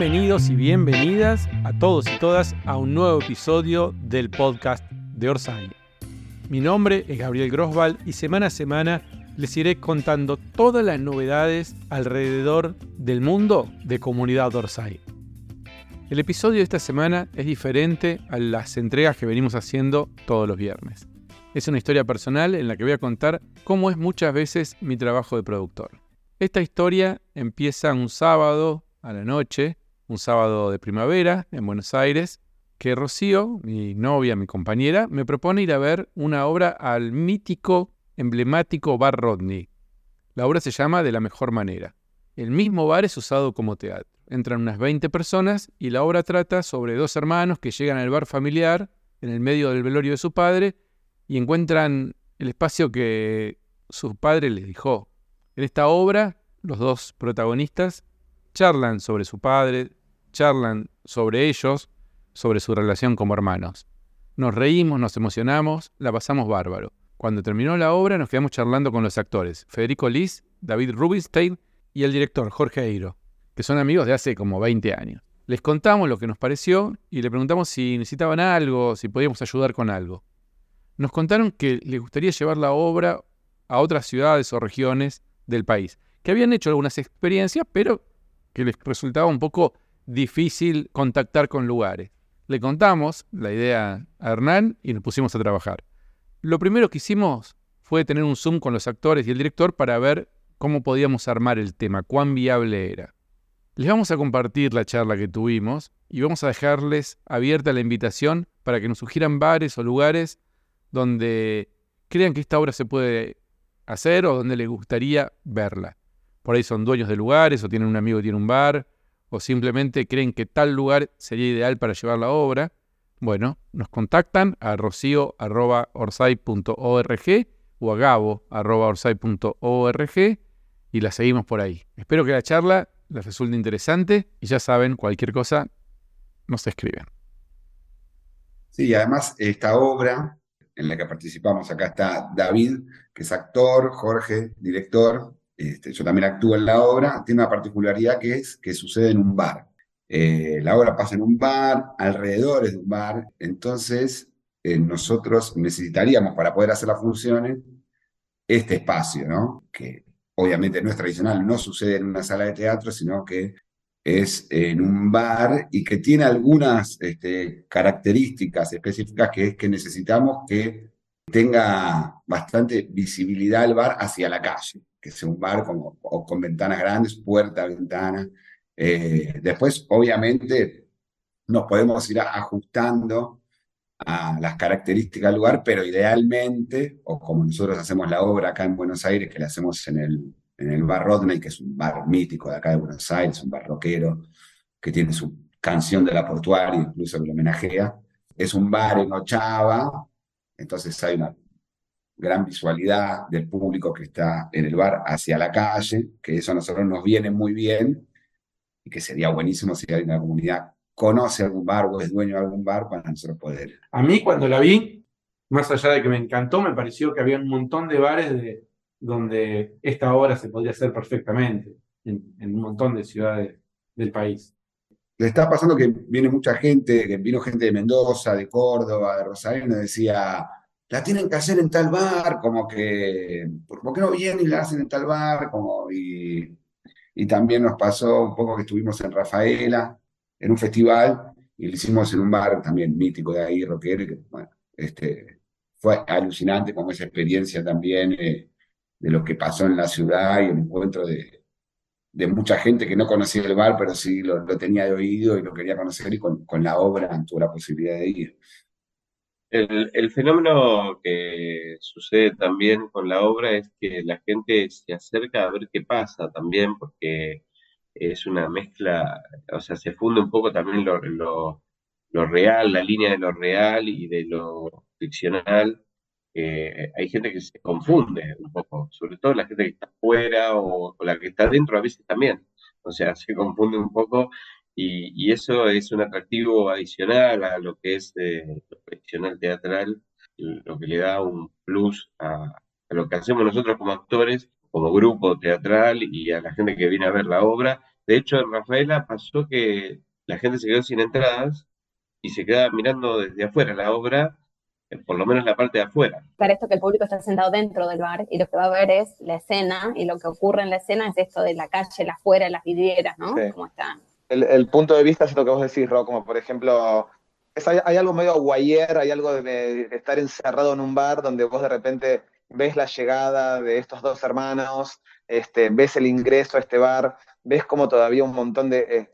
Bienvenidos y bienvenidas a todos y todas a un nuevo episodio del podcast de Orsay. Mi nombre es Gabriel Grosval y semana a semana les iré contando todas las novedades alrededor del mundo de comunidad Orsay. El episodio de esta semana es diferente a las entregas que venimos haciendo todos los viernes. Es una historia personal en la que voy a contar cómo es muchas veces mi trabajo de productor. Esta historia empieza un sábado a la noche, un sábado de primavera en Buenos Aires, que Rocío, mi novia, mi compañera, me propone ir a ver una obra al mítico, emblemático Bar Rodney. La obra se llama De la mejor manera. El mismo bar es usado como teatro. Entran unas 20 personas y la obra trata sobre dos hermanos que llegan al bar familiar en el medio del velorio de su padre y encuentran el espacio que su padre les dejó. En esta obra, los dos protagonistas charlan sobre su padre, charlan sobre ellos, sobre su relación como hermanos. Nos reímos, nos emocionamos, la pasamos bárbaro. Cuando terminó la obra nos quedamos charlando con los actores, Federico Liz, David Rubinstein y el director Jorge Eiro, que son amigos de hace como 20 años. Les contamos lo que nos pareció y le preguntamos si necesitaban algo, si podíamos ayudar con algo. Nos contaron que les gustaría llevar la obra a otras ciudades o regiones del país, que habían hecho algunas experiencias, pero que les resultaba un poco difícil contactar con lugares. Le contamos la idea a Hernán y nos pusimos a trabajar. Lo primero que hicimos fue tener un Zoom con los actores y el director para ver cómo podíamos armar el tema, cuán viable era. Les vamos a compartir la charla que tuvimos y vamos a dejarles abierta la invitación para que nos sugieran bares o lugares donde crean que esta obra se puede hacer o donde les gustaría verla por ahí son dueños de lugares o tienen un amigo que tiene un bar o simplemente creen que tal lugar sería ideal para llevar la obra, bueno, nos contactan a rocio.orsay.org o a gabo.orsay.org y la seguimos por ahí. Espero que la charla les resulte interesante y ya saben, cualquier cosa nos escriben. Sí, además esta obra en la que participamos, acá está David, que es actor, Jorge, director, este, yo también actúo en la obra, tiene una particularidad que es que sucede en un bar. Eh, la obra pasa en un bar, alrededor de un bar, entonces eh, nosotros necesitaríamos para poder hacer las funciones este espacio, ¿no? Que obviamente no es tradicional, no sucede en una sala de teatro, sino que es en un bar y que tiene algunas este, características específicas que es que necesitamos que tenga bastante visibilidad el bar hacia la calle que sea un bar con, con ventanas grandes, puerta, ventana. Eh, después, obviamente, nos podemos ir ajustando a las características del lugar, pero idealmente, o como nosotros hacemos la obra acá en Buenos Aires, que la hacemos en el, en el bar Rodney, que es un bar mítico de acá de Buenos Aires, un bar rockero, que tiene su canción de la portuaria, incluso que lo homenajea. Es un bar en Ochava, entonces hay una gran visualidad del público que está en el bar hacia la calle, que eso a nosotros nos viene muy bien y que sería buenísimo si alguien de la comunidad conoce algún bar o es dueño de algún bar para nosotros poder. A mí cuando la vi, más allá de que me encantó, me pareció que había un montón de bares de, donde esta obra se podría hacer perfectamente en, en un montón de ciudades del país. Le está pasando que viene mucha gente, que vino gente de Mendoza, de Córdoba, de Rosario, y nos decía, la tienen que hacer en tal bar, como que, ¿por qué no vienen y la hacen en tal bar? Como, y, también nos pasó un poco que estuvimos en Rafaela, en un festival, y lo hicimos en un bar también mítico de ahí, rockero, que, este, fue alucinante como esa experiencia también eh, de lo que pasó en la ciudad y el encuentro de, de mucha gente que no conocía el bar, pero sí lo, tenía de oído y lo quería conocer y con la obra tuvo la posibilidad de ir. El, fenómeno que sucede también con la obra es que la gente se acerca a ver qué pasa también, porque es una mezcla, o sea, se funde un poco también lo, lo, real, la línea de lo real y de lo ficcional. hay gente que se confunde un poco, sobre todo la gente que está afuera o, o la que está dentro a veces también. O sea, se confunde un poco y, eso es un atractivo adicional a lo que es eh, lo profesional teatral, lo que le da un plus a, lo que hacemos nosotros como actores, como grupo teatral y a la gente que viene a ver la obra, De hecho, en Rafaela pasó que la gente se quedó sin entradas y se queda mirando desde afuera la obra, eh, por lo menos la parte de afuera. Para esto que el público está sentado dentro del bar y lo que va a ver es la escena y lo que ocurre en la escena es esto de la calle, la afuera, las vidrieras, ¿no? Sí. Como están. El, punto de vista es lo que vos decís, Ro, como por ejemplo, es- hay, algo medio guayer, hay algo de, estar encerrado en un bar donde vos de repente ves la llegada de estos dos hermanos, este, ves el ingreso a este bar, ves como todavía un montón de, eh,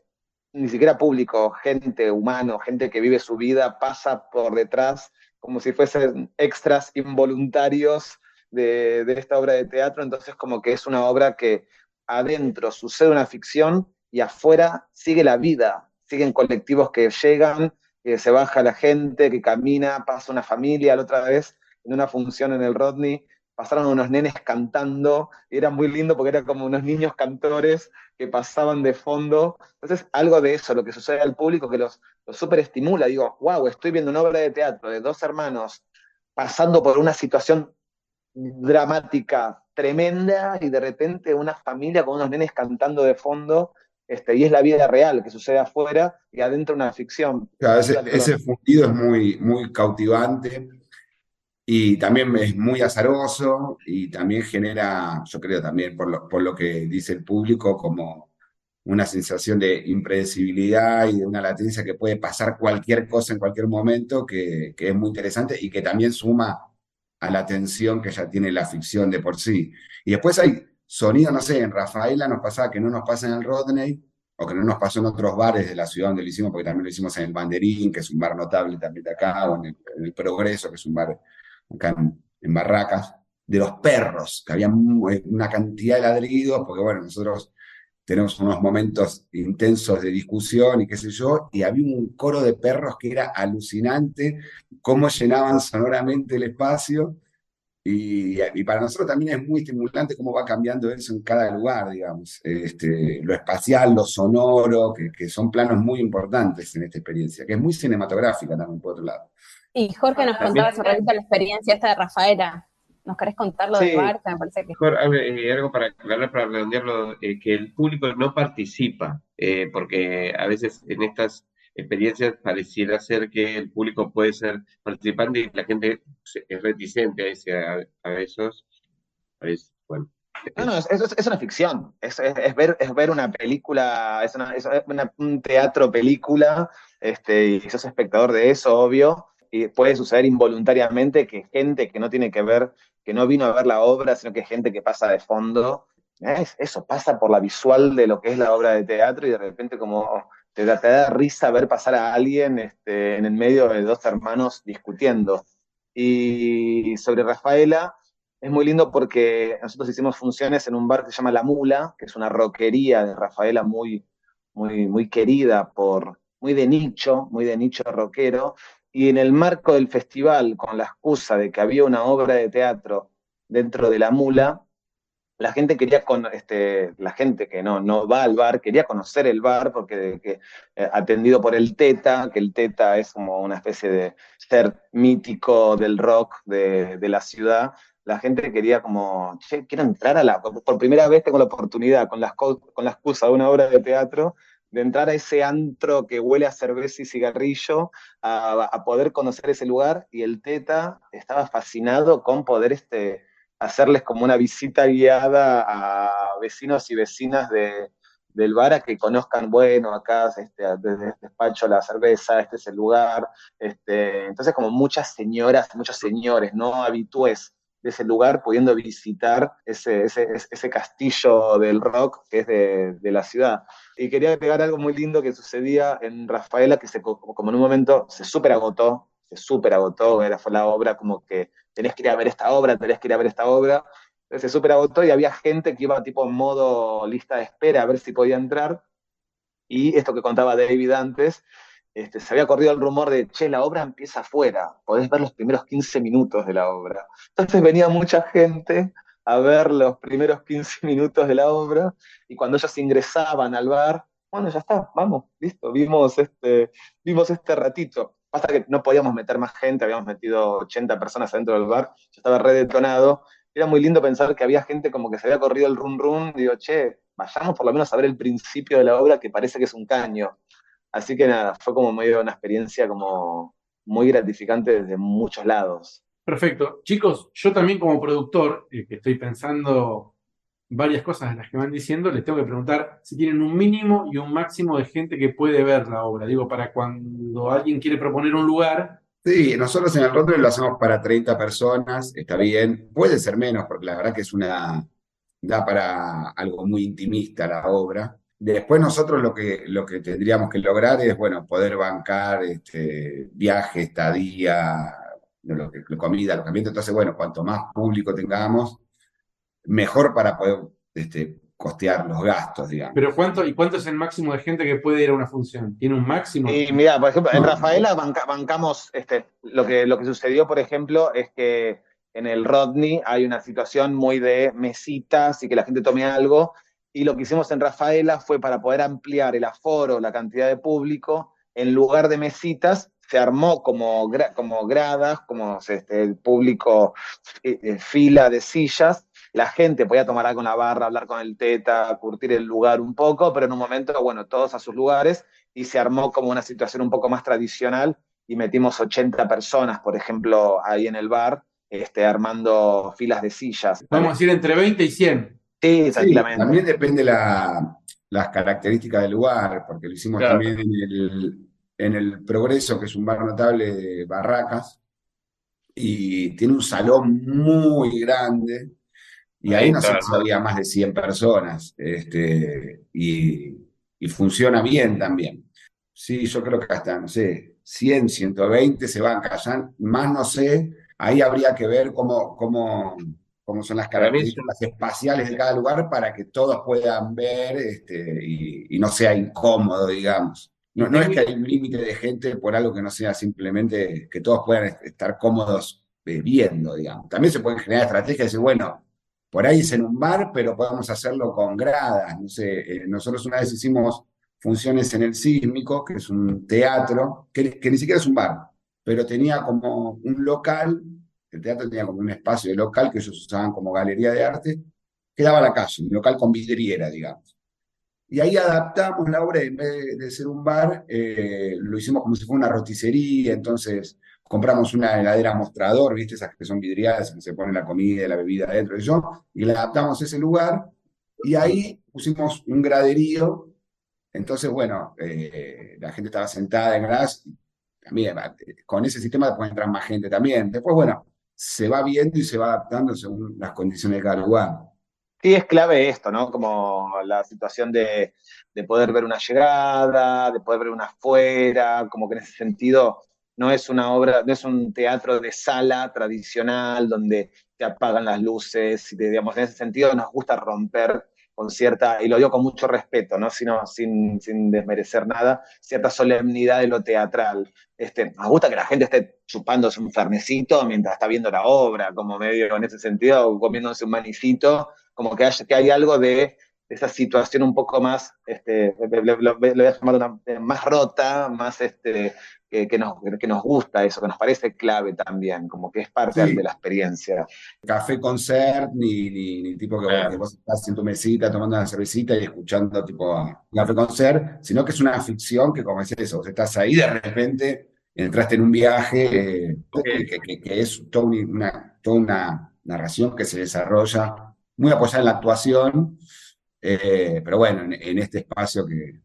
ni siquiera público, gente humano, gente que vive su vida, pasa por detrás como si fuesen extras involuntarios de esta obra de teatro, entonces como que es una obra que adentro sucede una ficción y afuera sigue la vida, siguen colectivos que llegan, que se baja la gente, que camina, pasa una familia, la otra vez en una función en el Rodney pasaron unos nenes cantando, y era muy lindo porque eran como unos niños cantores que pasaban de fondo. Entonces, algo de eso, lo que sucede al público, que los, los súper estimula. Digo, wow, estoy viendo una obra de teatro de dos hermanos pasando por una situación dramática tremenda y de repente una familia con unos nenes cantando de fondo, este, y es la vida real que sucede afuera y adentro una ficción. Ese, ese fundido es muy, muy cautivante y también es muy azaroso y también genera, yo creo también por lo, por lo que dice el público, como una sensación de impredecibilidad y de una latencia que puede pasar cualquier cosa en cualquier momento, que, que es muy interesante y que también suma a la tensión que ya tiene la ficción de por sí. Y después hay sonido, no sé, en Rafaela nos pasaba que no nos pasa en el Rodney, o que no nos pasó en otros bares de la ciudad donde lo hicimos, porque también lo hicimos en el Banderín, que es un bar notable también de acá, o en el, Progreso, que es un bar acá en, en, Barracas, de los perros, que había una cantidad de ladridos, porque bueno, nosotros tenemos unos momentos intensos de discusión y qué sé yo, y había un coro de perros que era alucinante, cómo llenaban sonoramente el espacio, y, y, para nosotros también es muy estimulante cómo va cambiando eso en cada lugar, digamos. Este, lo espacial, lo sonoro, que, que, son planos muy importantes en esta experiencia, que es muy cinematográfica también, por otro lado. Y Jorge nos contaba hace ratito la experiencia esta de Rafaela. ¿Nos querés contar lo sí. del bar? Me parece que... Mejor, eh, algo para aclarar, para redondearlo, eh, que el público no participa, eh, porque a veces en estas experiencias pareciera ser que el público puede ser participante y la gente es reticente a, ese, a, a esos. Es, bueno. No, no, es, es, es una ficción, es, es, ver, es ver una película, es, una, una, un teatro película, este, y sos espectador de eso, obvio, y puede suceder involuntariamente que gente que no tiene que ver, que no vino a ver la obra, sino que gente que pasa de fondo, es, eso pasa por la visual de lo que es la obra de teatro y de repente como te da, te da risa ver pasar a alguien este, en el medio de dos hermanos discutiendo. Y sobre Rafaela, es muy lindo porque nosotros hicimos funciones en un bar que se llama La Mula, que es una roquería de Rafaela muy, muy, muy querida por, muy de nicho, muy de nicho rockero, y en el marco del festival, con la excusa de que había una obra de teatro dentro de La Mula, la gente quería, este, la gente que no, no va al bar, quería conocer el bar, porque que, eh, atendido por el Teta, que el Teta es como una especie de ser mítico del rock de, de la ciudad, la gente quería como, che, quiero entrar a la, por primera vez tengo la oportunidad con la, con la excusa de una obra de teatro, de entrar a ese antro que huele a cerveza y cigarrillo, a, a poder conocer ese lugar, y el Teta estaba fascinado con poder este, hacerles como una visita guiada a vecinos y vecinas de, del bar a que conozcan, bueno, acá este, desde este despacho la cerveza, este es el lugar, este, entonces como muchas señoras, muchos señores, no habitués de ese lugar, pudiendo visitar ese, ese, ese castillo del rock que es de, de, la ciudad. Y quería pegar algo muy lindo que sucedía en Rafaela, que se, como en un momento se súper agotó, se súper agotó, era, fue la obra como que tenés que ir a ver esta obra, tenés que ir a ver esta obra, se súper agotó y había gente que iba tipo en modo lista de espera a ver si podía entrar, y esto que contaba David antes, este, se había corrido el rumor de, che, la obra empieza afuera, podés ver los primeros 15 minutos de la obra. Entonces venía mucha gente a ver los primeros 15 minutos de la obra, y cuando ellos ingresaban al bar, bueno, ya está, vamos, listo, vimos este, vimos este ratito. Pasa que no podíamos meter más gente, habíamos metido 80 personas adentro del bar, yo estaba redetonado. Era muy lindo pensar que había gente como que se había corrido el run run, digo, che, vayamos por lo menos a ver el principio de la obra que parece que es un caño. Así que nada, fue como medio una experiencia como muy gratificante desde muchos lados. Perfecto. Chicos, yo también como productor, eh, que estoy pensando varias cosas de las que van diciendo, les tengo que preguntar si tienen un mínimo y un máximo de gente que puede ver la obra. Digo, para cuando alguien quiere proponer un lugar. Sí, nosotros en el Rotary lo hacemos para 30 personas, está bien. Puede ser menos, porque la verdad que es una. da para algo muy intimista la obra. Después nosotros lo que, lo que tendríamos que lograr es, bueno, poder bancar este, viaje, estadía, lo que, comida, alojamiento. Entonces, bueno, cuanto más público tengamos, mejor para poder este, costear los gastos, digamos. Pero ¿cuánto, ¿y cuánto es el máximo de gente que puede ir a una función? ¿Tiene un máximo? Y mira, por ejemplo, en Rafaela bancamos, este, lo, que, lo que sucedió, por ejemplo, es que en el Rodney hay una situación muy de mesitas y que la gente tome algo. Y lo que hicimos en Rafaela fue para poder ampliar el aforo, la cantidad de público, en lugar de mesitas, se armó como, como gradas, como este, el público eh, eh, fila de sillas, la gente podía tomar algo en la barra, hablar con el teta, curtir el lugar un poco, pero en un momento, bueno, todos a sus lugares y se armó como una situación un poco más tradicional y metimos 80 personas, por ejemplo, ahí en el bar, este, armando filas de sillas. Vamos a decir entre 20 y 100. Sí, exactamente. también depende la, las características del lugar, porque lo hicimos también en el, en el Progreso, que es un bar notable de Barracas, y tiene un salón muy grande, y ahí no sé si había más de 100 personas, este, y, funciona bien también. Sí, yo creo que hasta, no sé, 100, 120 se van callando, más no sé, ahí habría que ver cómo, cómo, cómo son las características espaciales de cada lugar para que todos puedan ver este, y no sea incómodo, digamos. No, es que hay un límite de gente por algo que no sea simplemente que todos puedan estar cómodos bebiendo, digamos. También se pueden generar estrategias de decir, bueno, por ahí es en un bar, pero podemos hacerlo con gradas. No sé, eh, nosotros una vez hicimos funciones en el Sísmico, que es un teatro, que, ni siquiera es un bar, pero tenía como un local, el teatro tenía como un espacio de local que ellos usaban como galería de arte, que daba a la calle, un local con vidriera, digamos. Y ahí adaptamos la obra, en vez de ser un bar, eh, lo hicimos como si fuera una roticería, entonces compramos una heladera mostrador, ¿viste? Esas que son vidriadas, que se pone la comida y la bebida adentro y yo, y le adaptamos ese lugar, y ahí pusimos un graderío, entonces, bueno, eh, la gente estaba sentada en gradas, también con ese sistema puede entrar más gente también. Después, bueno, se va viendo y se va adaptando según las condiciones de cada lugar. Sí, es clave esto, ¿no? Como la situación de, poder ver una llegada, de poder ver una afuera, como que en ese sentido no es una obra, no es un teatro de sala tradicional donde te apagan las luces, y digamos, en ese sentido nos gusta romper con cierta, y lo digo con mucho respeto, ¿no? Sino, sin, sin desmerecer nada, cierta solemnidad de lo teatral. Este, nos gusta que la gente esté chupándose un fernecito mientras está viendo la obra, como medio en ese sentido, comiéndose un manicito, como que hay algo de esa situación un poco más, este, lo, voy a llamar una, más rota, más este, que, nos, que nos gusta eso, que nos parece clave también, como que es parte de la experiencia. Café concert, ni, ni, tipo que, vos estás en tu mesita tomando una cervecita y escuchando tipo café concert, sino que es una ficción que como es eso, vos estás ahí de repente entraste en un viaje eh, que, que, es toda una, toda una narración que se desarrolla muy apoyada en la actuación, eh, pero bueno, en, este espacio que,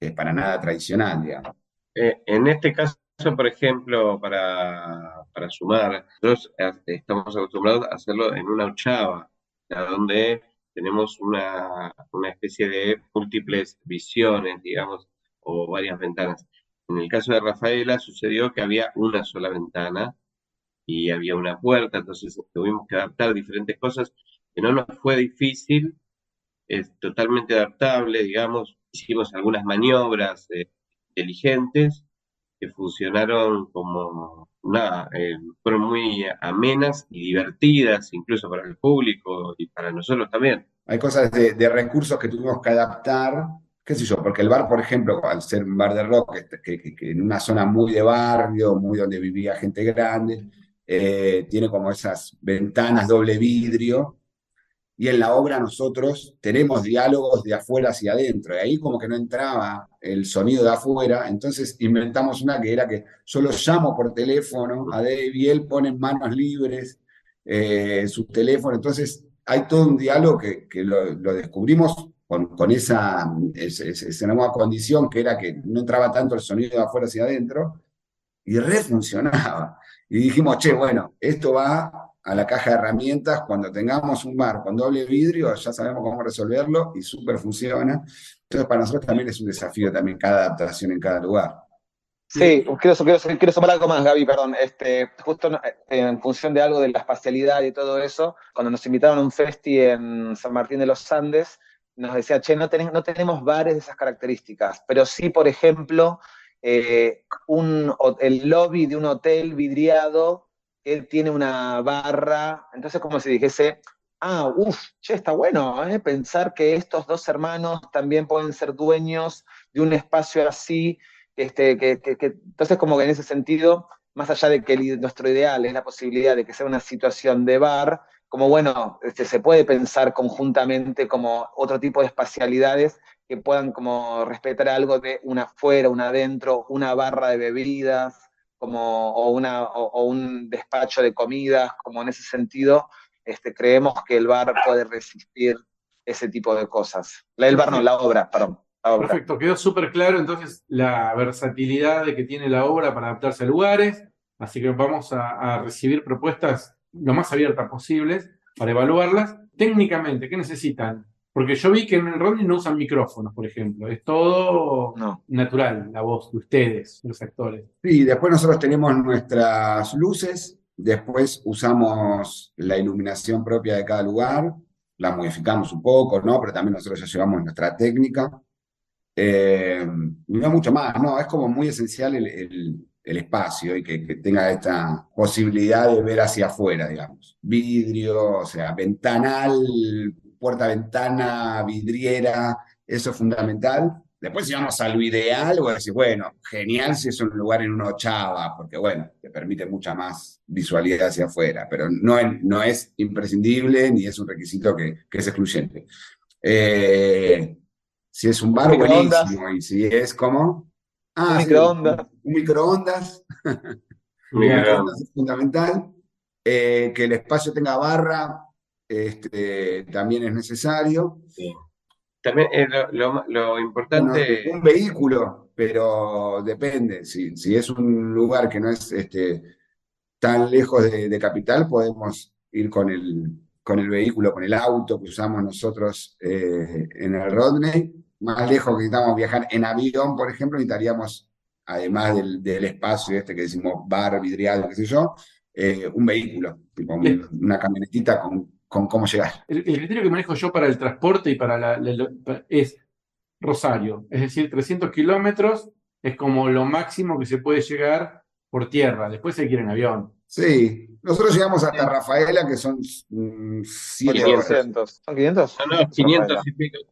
es para nada tradicional, digamos. Eh, en este caso, por ejemplo, para, para sumar, nosotros estamos acostumbrados a hacerlo en una ochava, donde tenemos una, una especie de múltiples visiones, digamos, o varias ventanas. En el caso de Rafaela sucedió que había una sola ventana y había una puerta, entonces tuvimos que adaptar diferentes cosas que no nos fue difícil, es totalmente adaptable, digamos, hicimos algunas maniobras eh, inteligentes que funcionaron como, nada, eh, fueron muy amenas y divertidas, incluso para el público y para nosotros también. Hay cosas de, recursos que tuvimos que adaptar, qué sé yo, porque el bar, por ejemplo, al ser un bar de rock, que, en una zona muy de barrio, muy donde vivía gente grande, eh, tiene como esas ventanas doble vidrio, y en la obra nosotros tenemos diálogos de afuera hacia adentro, y ahí como que no entraba el sonido de afuera, entonces inventamos una que era que yo lo llamo por teléfono a Dave y él pone en manos libres eh, su teléfono, entonces hay todo un diálogo que, lo, descubrimos con, con esa, esa, nueva condición que era que no entraba tanto el sonido de afuera hacia adentro, y refuncionaba. Y dijimos, che, bueno, esto va a la caja de herramientas, cuando tengamos un bar con doble vidrio, ya sabemos cómo resolverlo y súper funciona. Entonces, para nosotros también es un desafío también cada adaptación en cada lugar. Sí, quiero, quiero, quiero sumar algo más, Gaby, perdón. Este, justo en función de algo de la espacialidad y todo eso, cuando nos invitaron a un festi en San Martín de los Andes, nos decía, che, no, tenemos, no tenemos bares de esas características, pero sí, por ejemplo, eh, un, el lobby de un hotel vidriado él tiene una barra, entonces como si dijese, ah, uff, che, está bueno, ¿eh? pensar que estos dos hermanos también pueden ser dueños de un espacio así, este, que, entonces como que en ese sentido, más allá de que nuestro ideal es la posibilidad de que sea una situación de bar, como bueno, este, se puede pensar conjuntamente como otro tipo de espacialidades que puedan como respetar algo de una afuera, una adentro, una barra de bebidas, como, o, una, o, un despacho de comidas, como en ese sentido, este, creemos que el bar puede resistir ese tipo de cosas. La, el bar no, la obra, perdón. Perfecto, quedó súper claro entonces la versatilidad de que tiene la obra para adaptarse a lugares, así que vamos a, a recibir propuestas lo más abiertas posibles para evaluarlas. Técnicamente, ¿qué necesitan? Porque yo vi que en el Rodney no usan micrófonos, por ejemplo. Es todo natural, la voz de ustedes, los actores. Sí, después nosotros tenemos nuestras luces, después usamos la iluminación propia de cada lugar, la modificamos un poco, ¿no? Pero también nosotros ya llevamos nuestra técnica. Eh, no mucho más, ¿no? Es como muy esencial el, espacio y que, que, tenga esta posibilidad de ver hacia afuera, digamos. Vidrio, o sea, ventanal puerta, ventana, vidriera, eso es fundamental. Después si vamos a lo ideal, voy a decir, bueno, genial si es un lugar en una ochava, porque bueno, te permite mucha más visualidad hacia afuera, pero no, no es imprescindible ni es un requisito que, es excluyente. Eh, si es un bar, buenísimo, y si es como... Ah, un microondas. un microondas. un microondas es fundamental. Eh, que el espacio tenga barra, este, también es necesario. También eh, lo, importante... un vehículo, pero depende. Si, si, es un lugar que no es este, tan lejos de, capital, podemos ir con el, con el vehículo, con el auto que usamos nosotros eh, en el Rodney. Más lejos que necesitamos viajar en avión, por ejemplo, necesitaríamos, además del, espacio este que decimos bar, vidriado, qué sé yo, eh, un vehículo, tipo una camionetita con con cómo llegar. El, criterio que manejo yo para el transporte y para la, es Rosario, es decir, 300 kilómetros es como lo máximo que se puede llegar por tierra, después se quiere en avión. Sí, nosotros llegamos hasta Rafaela, que son 7 mm, ¿Son 500? No, no, 500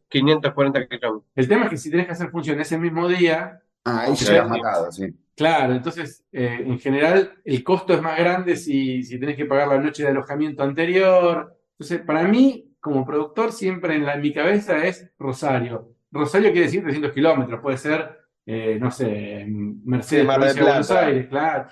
540 kilómetros. El tema es que si tenés que hacer función ese mismo día... Ah, ahí se matado, sí. Claro, entonces, eh, en general, el costo es más grande si, si tenés que pagar la noche de alojamiento anterior, entonces, para mí, como productor, siempre en, mi cabeza es Rosario. Rosario quiere decir 300 kilómetros, puede ser, eh, no sé, Mercedes, Mar de Buenos Aires, claro.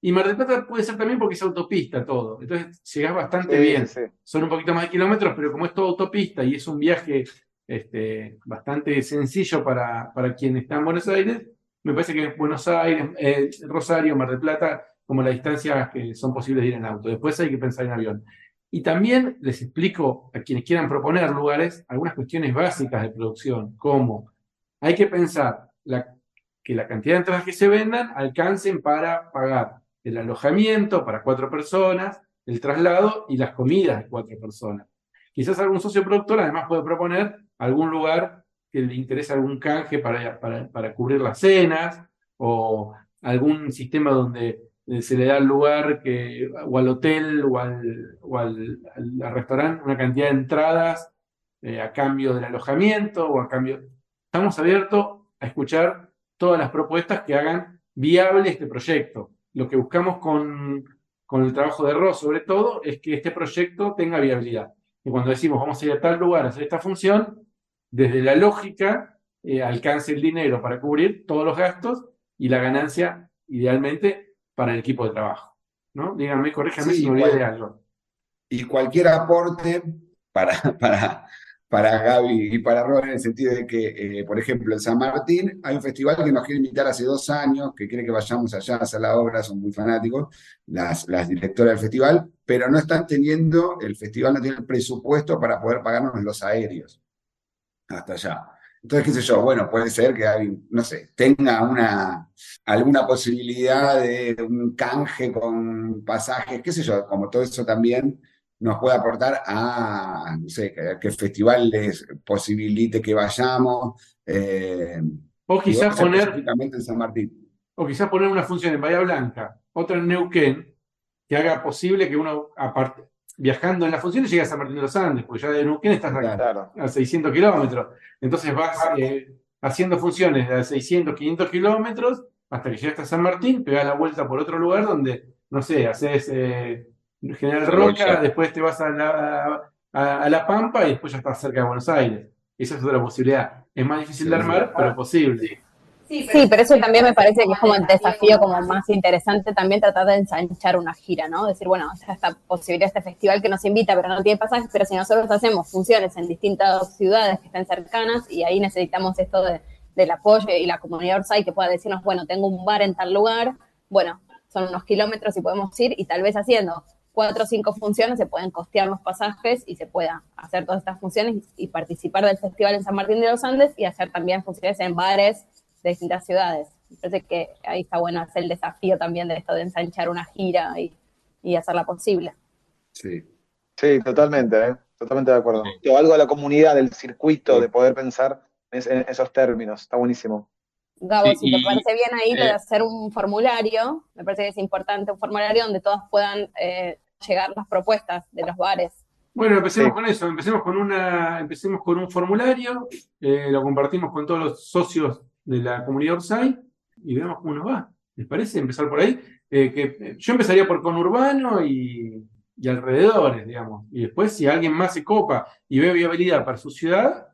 Y Mar del Plata puede ser también porque es autopista todo. Entonces llegás bastante bien. Son un poquito más de kilómetros, pero como es todo autopista y es un viaje este, bastante sencillo para, para quien está en Buenos Aires, me parece que Buenos Aires, eh, Rosario, Mar del Plata, como las distancias que son posibles de ir en auto. Después hay que pensar en avión. Y también les explico a quienes quieran proponer lugares algunas cuestiones básicas de producción, como hay que pensar que la cantidad de entradas que se vendan alcancen para pagar el alojamiento para cuatro personas, el traslado y las comidas de cuatro personas. Quizás algún socio productor además puede proponer algún lugar que le interese algún canje para, para, cubrir las cenas o algún sistema donde se le da al lugar que, o al hotel o al, o al, restaurante una cantidad de entradas eh, a cambio del alojamiento o a cambio. Estamos abiertos a escuchar todas las propuestas que hagan viable este proyecto. Lo que buscamos con, con el trabajo de Ross, sobre todo, es que este proyecto tenga viabilidad. que cuando decimos vamos a ir a tal lugar a hacer esta función, desde la lógica eh, alcance el dinero para cubrir todos los gastos y la ganancia, idealmente, para el equipo de trabajo. ¿no? Díganme, corríjanme si me olvidé de algo. Y cualquier aporte para, para, para Gaby y para Ron en el sentido de que, eh, por ejemplo, en San Martín hay un festival que nos quiere invitar hace dos años, que quiere que vayamos allá a hacer la obra, son muy fanáticos, las, las directoras del festival, pero no están teniendo, el festival no tiene el presupuesto para poder pagarnos los aéreos hasta allá. Entonces, qué sé yo, bueno, puede ser que alguien, no sé, tenga una, alguna posibilidad de un canje con pasajes, qué sé yo, como todo eso también nos puede aportar a, no sé, que, el festival les posibilite que vayamos. Eh, o quizás poner... en San Martín. O quizás poner una función en Bahía Blanca, otra en Neuquén, que haga posible que uno, aparte, viajando en las funciones, llegue a San Martín de los Andes, porque ya de Neuquén estás a 600 kilómetros. Entonces vas eh, haciendo funciones de 600, 500 kilómetros hasta que llegas a San Martín, pegas la vuelta por otro lugar donde, no sé, haces eh, General Roca, después te vas a la, a, la, Pampa y después ya estás cerca de Buenos Aires. Esa es otra posibilidad. Es más difícil de armar, pero posible. Sí, pero eso también me parece que es como el desafío como más interesante también tratar de ensanchar una gira, ¿no? Decir, bueno, esta posibilidad, este festival que nos invita, pero no tiene pasajes, pero si nosotros hacemos funciones en distintas ciudades que estén cercanas y ahí necesitamos esto del apoyo y la comunidad Orsay que pueda decirnos, bueno, tengo un bar en tal lugar, bueno, son unos kilómetros y podemos ir y tal vez haciendo cuatro o cinco funciones se pueden costear los pasajes y se pueda hacer todas estas funciones y participar del festival en San Martín de los Andes y hacer también funciones en bares de distintas ciudades. Parece que ahí está bueno hacer el desafío también de esto de ensanchar una gira y, y hacerla posible. Sí. Sí, totalmente, ¿eh? totalmente de acuerdo. O algo a la comunidad del circuito de poder pensar en esos términos, está buenísimo. Gabo, si te parece bien ahí de eh, hacer un formulario, me parece que es importante un formulario donde todas puedan eh, llegar las propuestas de los bares. Bueno, empecemos con eso, empecemos con una, empecemos con un formulario, eh, lo compartimos con todos los socios de la comunidad Orsay y veamos cómo nos va. ¿Les parece empezar por ahí? Eh, que, yo empezaría por conurbano y, y alrededores, digamos. Y después, si alguien más se copa y ve viabilidad para su ciudad,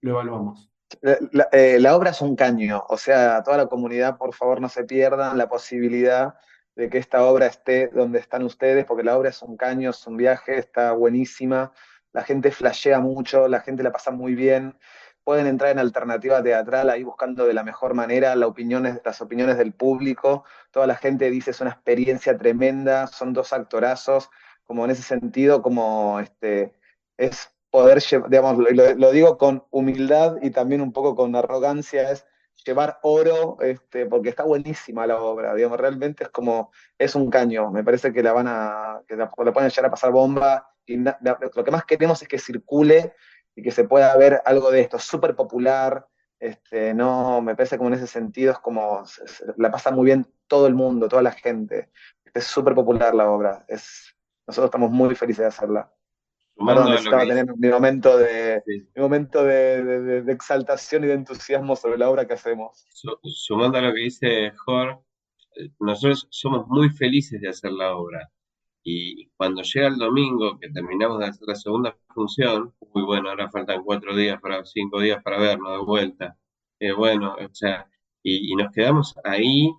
lo evaluamos. La, eh, la, obra es un caño, o sea, toda la comunidad, por favor, no se pierdan la posibilidad de que esta obra esté donde están ustedes, porque la obra es un caño, es un viaje, está buenísima, la gente flashea mucho, la gente la pasa muy bien, pueden entrar en alternativa teatral ahí buscando de la mejor manera las opiniones, del público. Toda la gente dice es una experiencia tremenda, son dos actorazos, como en ese sentido, como este, es poder, digamos, lo, digo con humildad y también un poco con arrogancia, es llevar oro, este, porque está buenísima la obra, digamos, realmente es como, es un caño, me parece que la van a, que la, pueden llegar a pasar bomba, y lo que más queremos es que circule y que se pueda ver algo de esto, súper popular, este, no, me parece como en ese sentido es como, la pasa muy bien todo el mundo, toda la gente, es súper popular la obra, es, nosotros estamos muy felices de hacerla. Perdón, necesitaba tener mi momento, de, mi momento de, de, exaltación y de entusiasmo sobre la obra que hacemos. Sumando a lo que dice Jorge, nosotros somos muy felices de hacer la obra. Y cuando llega el domingo, que terminamos de hacer la segunda función, muy bueno, ahora faltan cuatro días para, cinco días para vernos de vuelta. Eh, bueno, o sea, y, nos quedamos ahí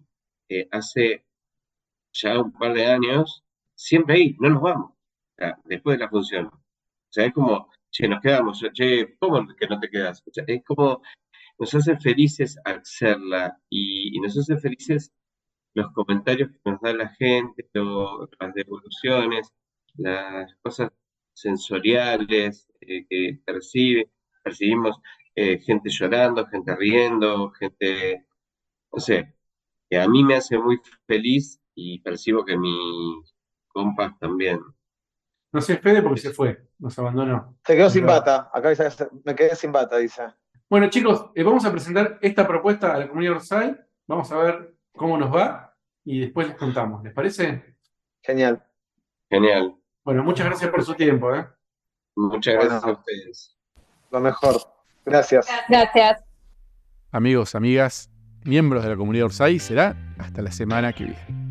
eh, hace ya un par de años, siempre ahí, no nos vamos, después de la función. O sea, es como, che, nos quedamos, che, ¿cómo que no te quedas? O sea, es como, nos hace felices hacerla y nos hace felices los comentarios que nos da la gente, las devoluciones, las cosas sensoriales eh, que percibe, percibimos eh, gente llorando, gente riendo, gente, no sé, que a mí me hace muy feliz y percibo que mis compas también. No se Fede porque se fue, nos abandonó. Se quedó sin bata, acá dice, me quedé sin bata, dice. Bueno chicos, eh, vamos a presentar esta propuesta a la comunidad Orsay, vamos a ver cómo nos va y después les contamos. ¿Les parece? Genial. Genial. Bueno, muchas gracias por su tiempo. ¿eh? Muchas gracias a ustedes. Lo mejor. Gracias. Gracias. Amigos, amigas, miembros de la comunidad Orsay, será hasta la semana que viene.